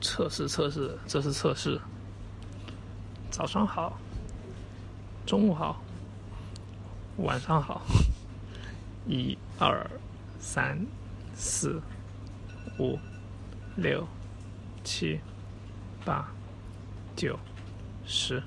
测试测试这是测试。早上好中午好晚上好。一二三四五六七八九十。